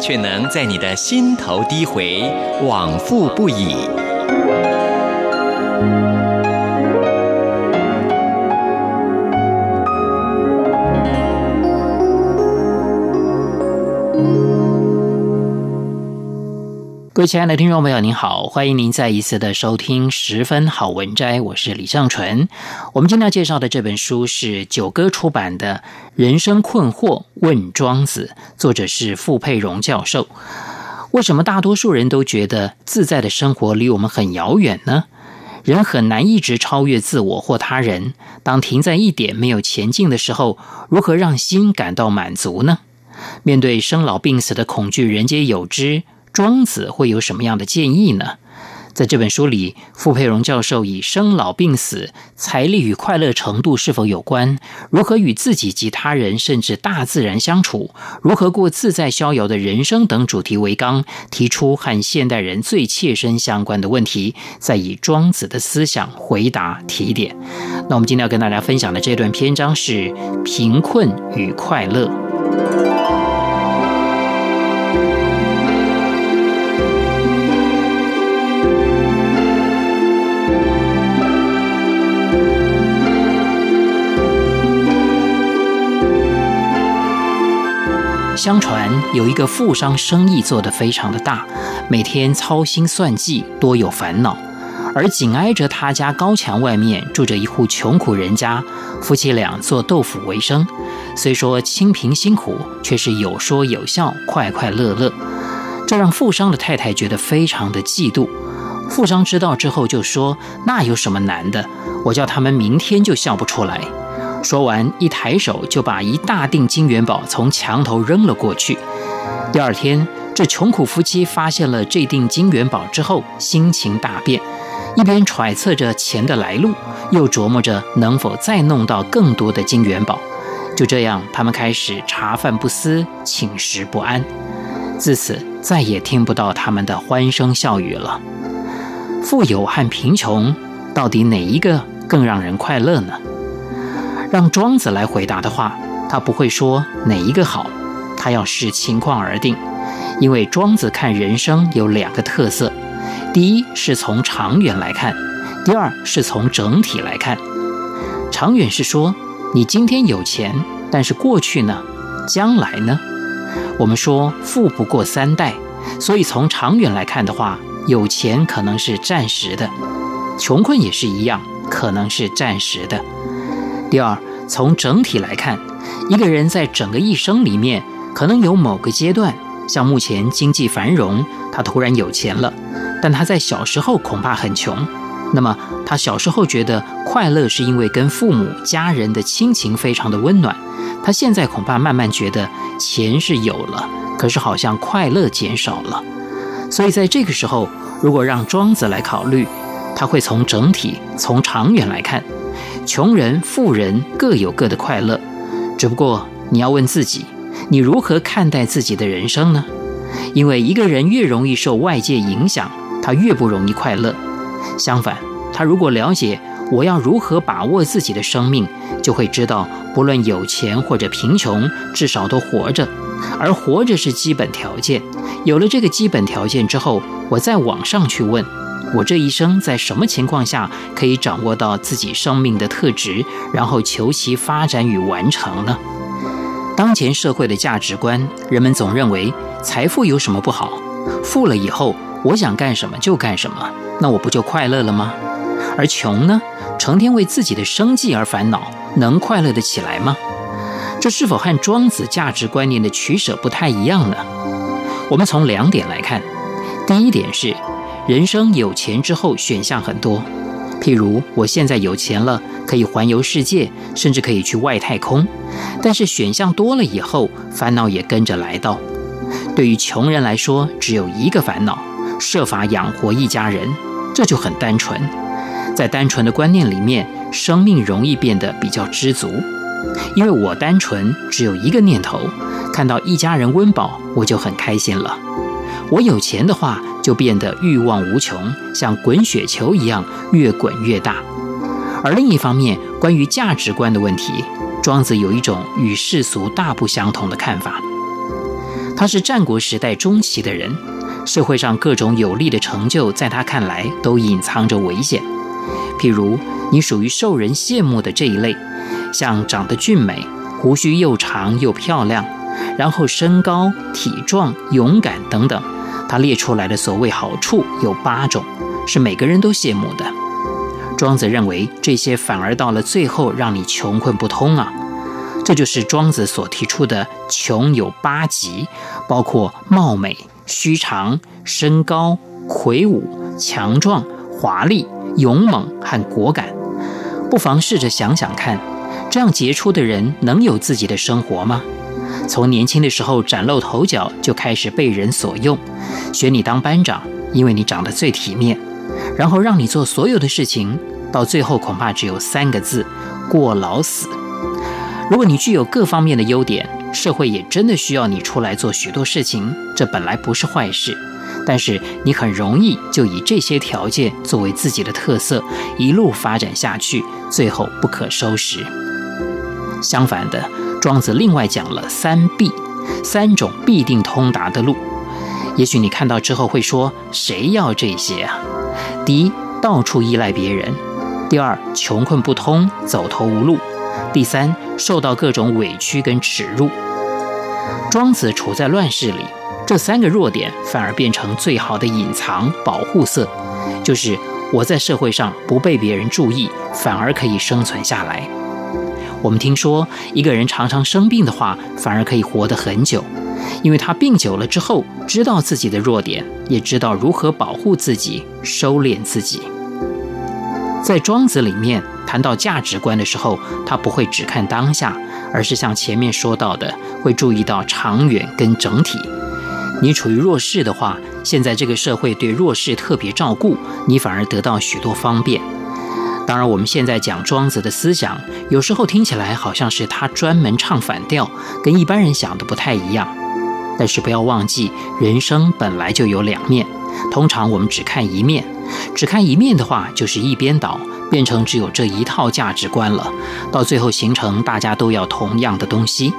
却能在你的心头低回，往复不已。各位亲爱的听众朋友，您好，欢迎您再一次的收听《十分好文摘》，我是李尚纯。我们今天要介绍的这本书是九歌出版的《人生困惑问庄子》，作者是傅佩荣教授。为什么大多数人都觉得自在的生活离我们很遥远呢？人很难一直超越自我或他人。当停在一点没有前进的时候，如何让心感到满足呢？面对生老病死的恐惧，人皆有之。庄子会有什么样的建议呢？在这本书里，傅佩荣教授以生老病死、财力与快乐程度是否有关，如何与自己及他人甚至大自然相处，如何过自在逍遥的人生等主题为纲，提出和现代人最切身相关的问题，再以庄子的思想回答提点。那我们今天要跟大家分享的这段篇章是贫困与快乐。相传有一个富商，生意做得非常的大，每天操心算计，多有烦恼。而紧挨着他家高墙外面住着一户穷苦人家，夫妻俩做豆腐为生。虽说清贫辛苦，却是有说有笑，快快乐乐。这让富商的太太觉得非常的嫉妒。富商知道之后就说：“那有什么难的？我叫他们明天就笑不出来。”说完，一抬手就把一大锭金元宝从墙头扔了过去。第二天，这穷苦夫妻发现了这锭金元宝之后，心情大变，一边揣测着钱的来路，又琢磨着能否再弄到更多的金元宝。就这样，他们开始茶饭不思，寝食不安。自此，再也听不到他们的欢声笑语了。富有和贫穷，到底哪一个更让人快乐呢？让庄子来回答的话，他不会说哪一个好，他要视情况而定。因为庄子看人生有两个特色：第一是从长远来看，第二是从整体来看。长远是说，你今天有钱，但是过去呢？将来呢？我们说富不过三代，所以从长远来看的话，有钱可能是暂时的，穷困也是一样，可能是暂时的。第二，从整体来看，一个人在整个一生里面，可能有某个阶段，像目前经济繁荣，他突然有钱了，但他在小时候恐怕很穷。那么他小时候觉得快乐，是因为跟父母、家人的亲情非常的温暖。他现在恐怕慢慢觉得钱是有了，可是好像快乐减少了。所以在这个时候，如果让庄子来考虑，他会从整体、从长远来看。穷人、富人各有各的快乐，只不过你要问自己，你如何看待自己的人生呢？因为一个人越容易受外界影响，他越不容易快乐。相反，他如果了解我要如何把握自己的生命，就会知道，不论有钱或者贫穷，至少都活着，而活着是基本条件。有了这个基本条件之后，我再往上去问。我这一生在什么情况下可以掌握到自己生命的特质，然后求其发展与完成呢？当前社会的价值观，人们总认为财富有什么不好？富了以后，我想干什么就干什么，那我不就快乐了吗？而穷呢，成天为自己的生计而烦恼，能快乐得起来吗？这是否和庄子价值观念的取舍不太一样呢？我们从两点来看，第一点是。人生有钱之后，选项很多。譬如，我现在有钱了，可以环游世界，甚至可以去外太空。但是，选项多了以后，烦恼也跟着来到。对于穷人来说，只有一个烦恼，设法养活一家人，这就很单纯。在单纯的观念里面，生命容易变得比较知足，因为我单纯只有一个念头，看到一家人温饱，我就很开心了。我有钱的话，就变得欲望无穷，像滚雪球一样越滚越大。而另一方面，关于价值观的问题，庄子有一种与世俗大不相同的看法。他是战国时代中期的人，社会上各种有利的成就，在他看来都隐藏着危险。譬如，你属于受人羡慕的这一类，像长得俊美、胡须又长又漂亮，然后身高、体壮、勇敢等等。他列出来的所谓好处有八种，是每个人都羡慕的。庄子认为这些反而到了最后让你穷困不通啊！这就是庄子所提出的穷有八极，包括貌美、须长、身高、魁梧、强壮、华丽、勇猛和果敢。不妨试着想想看，这样杰出的人能有自己的生活吗？从年轻的时候崭露头角，就开始被人所用，选你当班长，因为你长得最体面，然后让你做所有的事情，到最后恐怕只有三个字：过劳死。如果你具有各方面的优点，社会也真的需要你出来做许多事情，这本来不是坏事。但是你很容易就以这些条件作为自己的特色，一路发展下去，最后不可收拾。相反的。庄子另外讲了三必，三种必定通达的路。也许你看到之后会说：“谁要这些啊？”第一，到处依赖别人；第二，穷困不通，走投无路；第三，受到各种委屈跟耻辱。庄子处在乱世里，这三个弱点反而变成最好的隐藏保护色，就是我在社会上不被别人注意，反而可以生存下来。我们听说，一个人常常生病的话，反而可以活得很久，因为他病久了之后，知道自己的弱点，也知道如何保护自己、收敛自己。在庄子里面谈到价值观的时候，他不会只看当下，而是像前面说到的，会注意到长远跟整体。你处于弱势的话，现在这个社会对弱势特别照顾，你反而得到许多方便。当然，我们现在讲庄子的思想，有时候听起来好像是他专门唱反调，跟一般人想的不太一样。但是不要忘记，人生本来就有两面，通常我们只看一面，只看一面的话，就是一边倒，变成只有这一套价值观了。到最后形成大家都要同样的东西，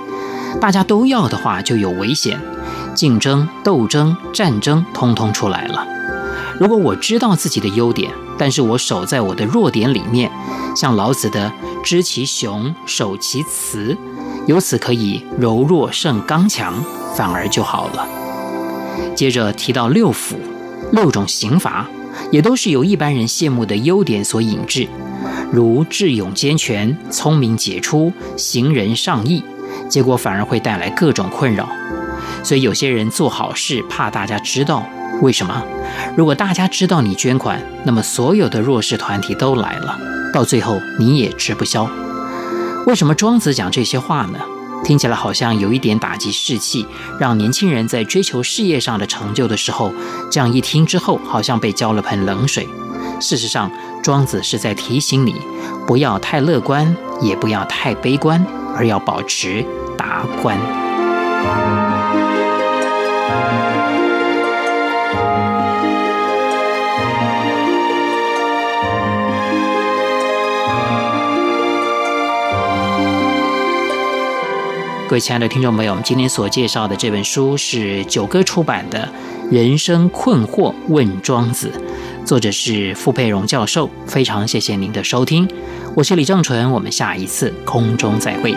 大家都要的话，就有危险，竞争、斗争、战争，通通出来了。如果我知道自己的优点，但是我守在我的弱点里面，像老子的“知其雄，守其雌”，由此可以柔弱胜刚强，反而就好了。接着提到六辅，六种刑罚，也都是由一般人羡慕的优点所引致，如智勇兼全、聪明杰出、行仁尚义，结果反而会带来各种困扰。所以有些人做好事，怕大家知道。为什么？如果大家知道你捐款，那么所有的弱势团体都来了，到最后你也吃不消。为什么庄子讲这些话呢？听起来好像有一点打击士气，让年轻人在追求事业上的成就的时候，这样一听之后，好像被浇了盆冷水。事实上，庄子是在提醒你，不要太乐观，也不要太悲观，而要保持达观。各位亲爱的听众朋友，我们今天所介绍的这本书是九歌出版的《人生困惑问庄子》，作者是傅佩荣教授。非常谢谢您的收听，我是李正淳，我们下一次空中再会。